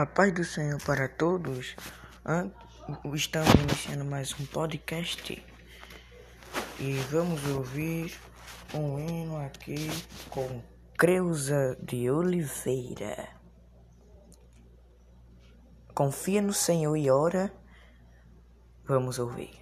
A paz do Senhor para todos. Estamos iniciando mais um podcast e vamos ouvir um hino aqui com Creuza de Oliveira. Confia no Senhor e ora. Vamos ouvir.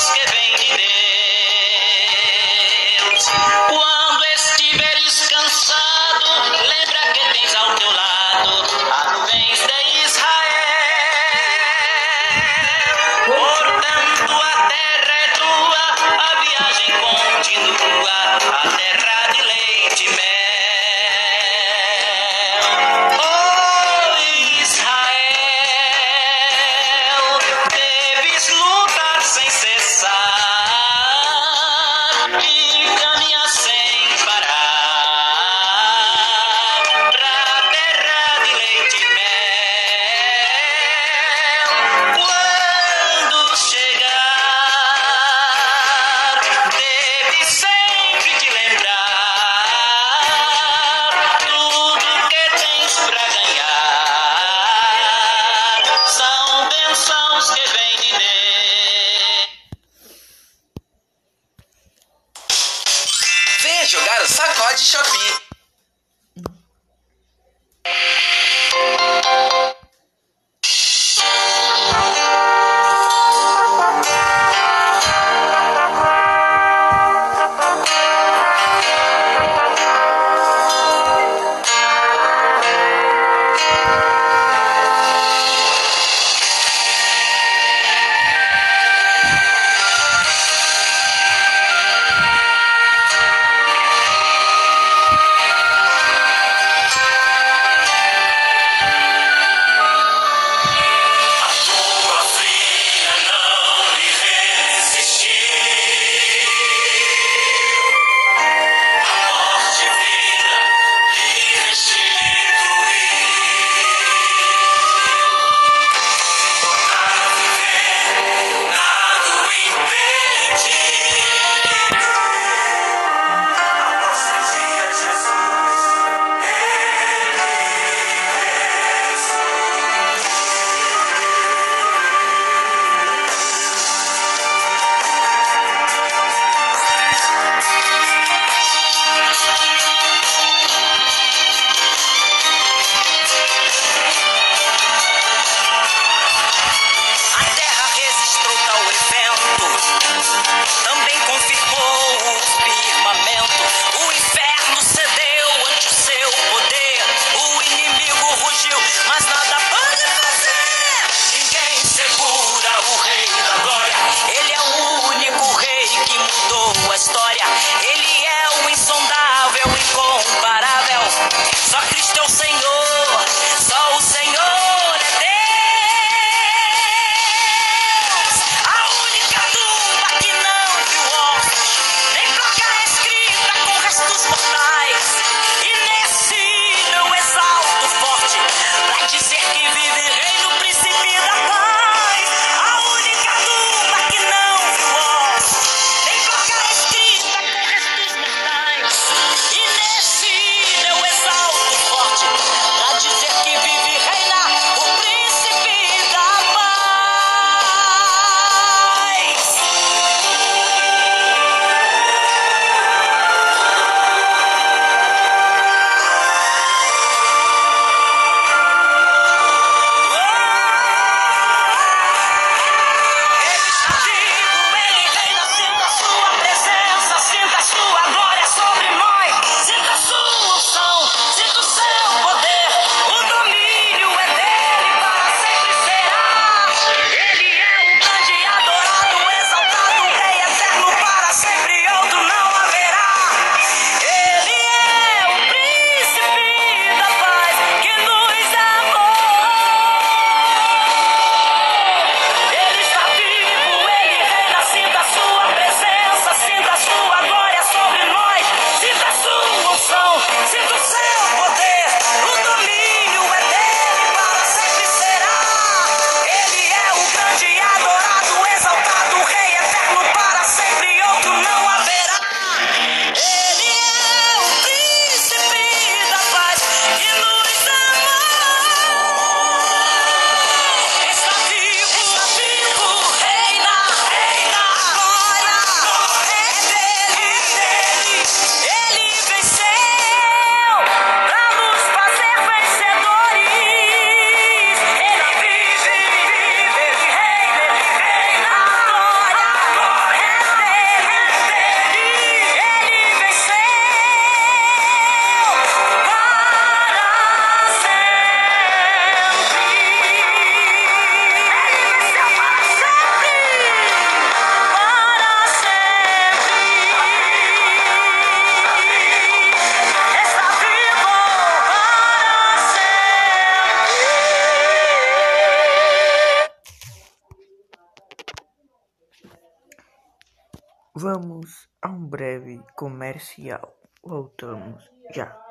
basket. dizer que viverei no princípio da Comercial. Voltamos já.